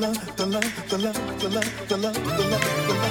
the love, the love, the love, the love, the love, the love.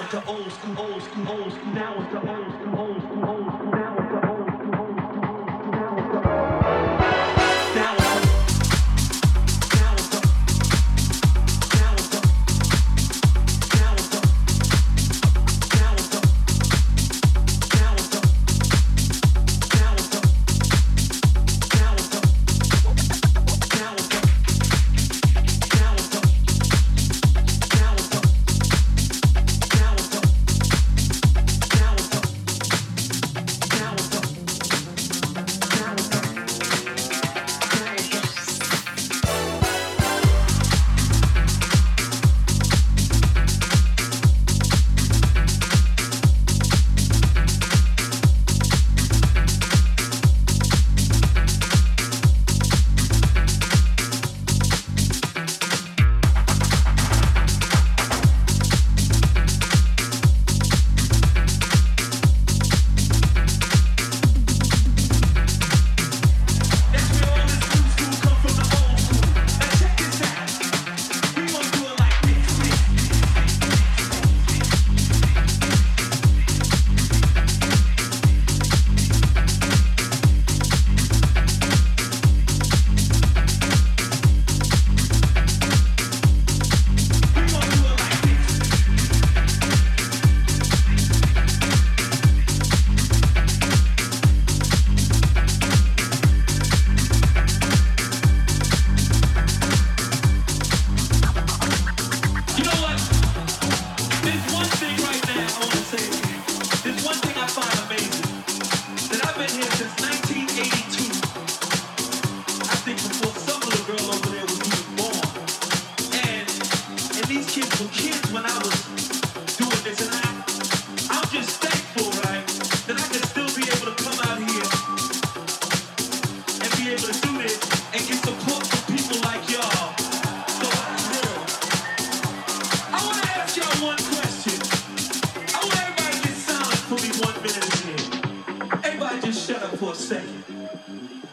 now it's the old school, old school, old school, now it's the old school.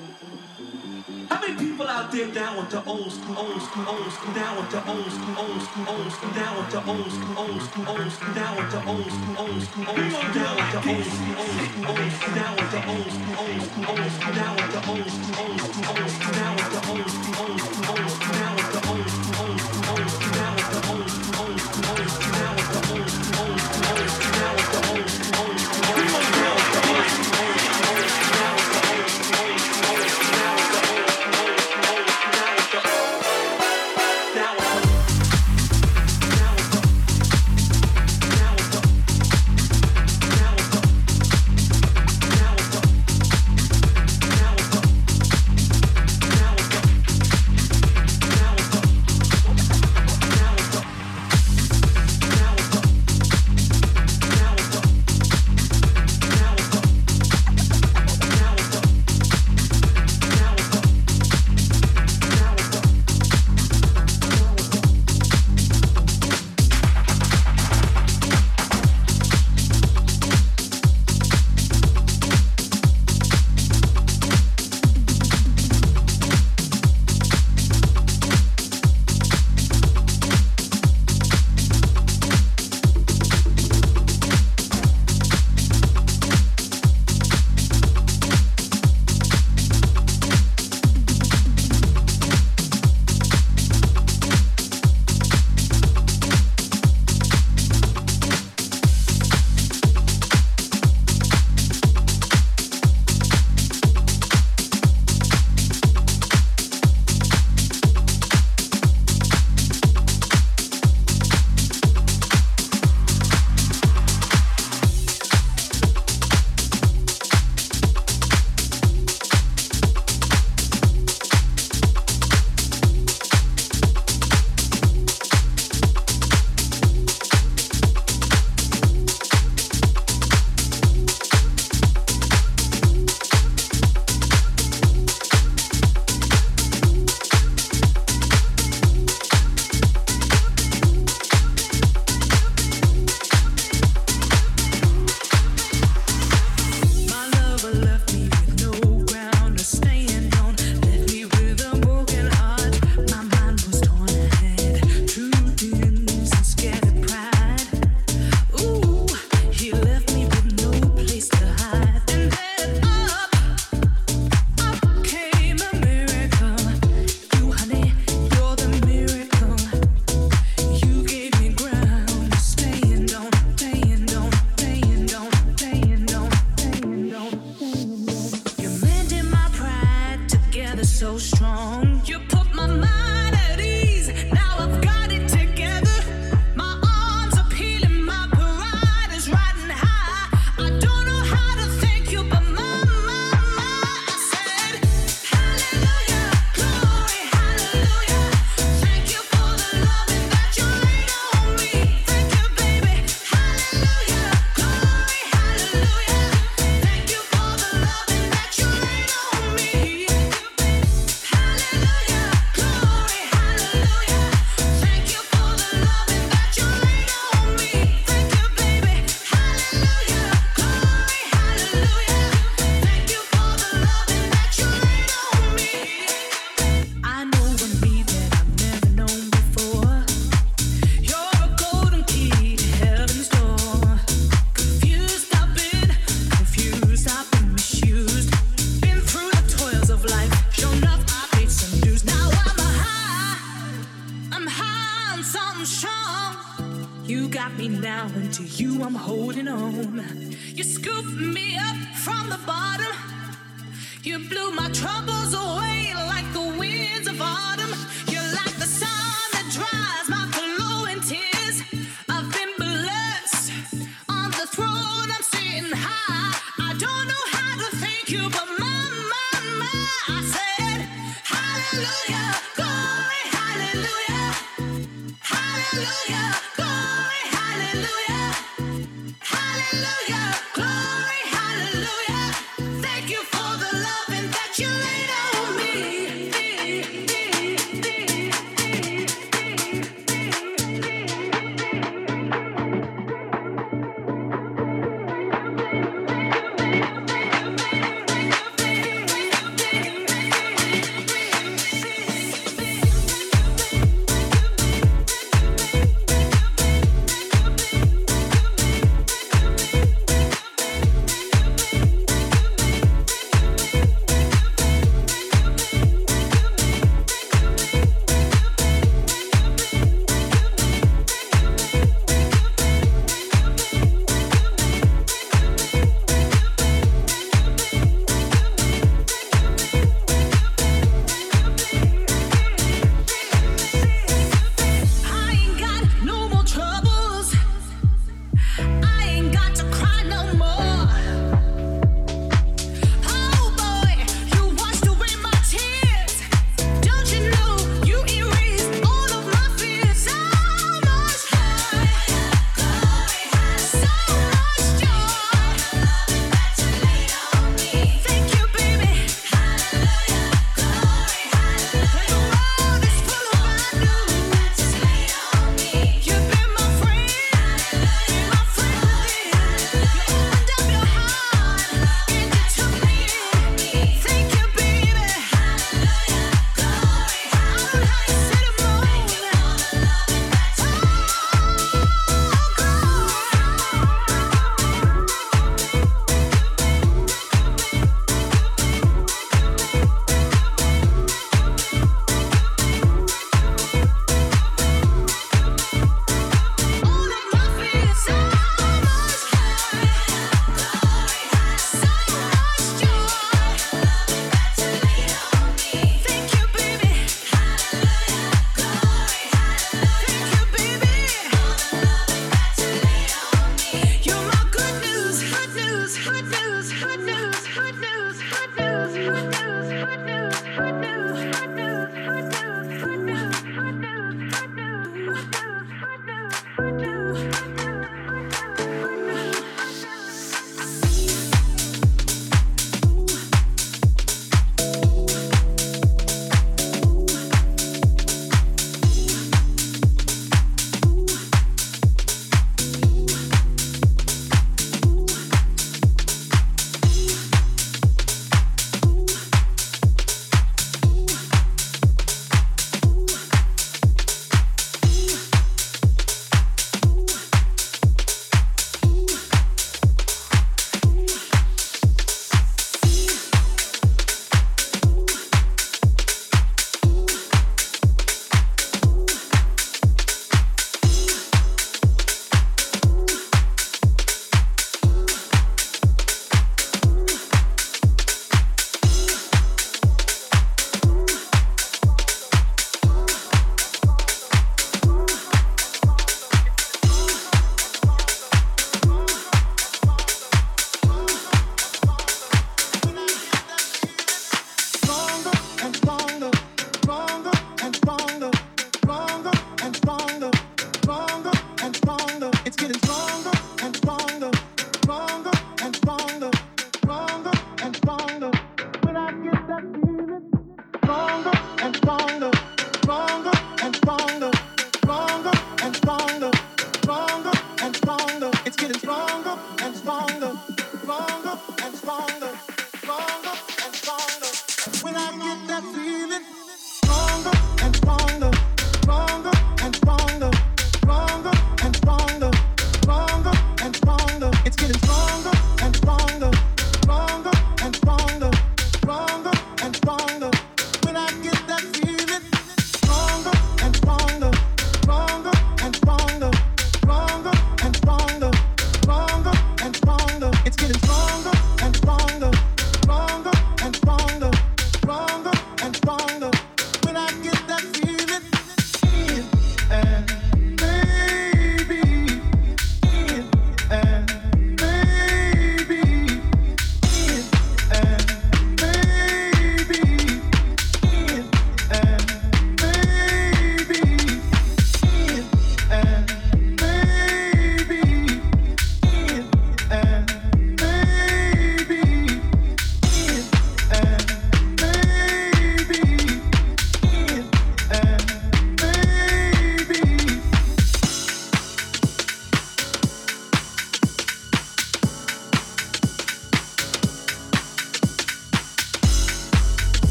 How many people out there down with the old school, old school, old school, down with the old school, old school, old school, down with the old school, old school, old school, down with the old school, old school, old school, down with the old school, old school, old school, down with the old school, old school, old school, down with the old school, old school, old school, down with the old school, old school, old school, old school.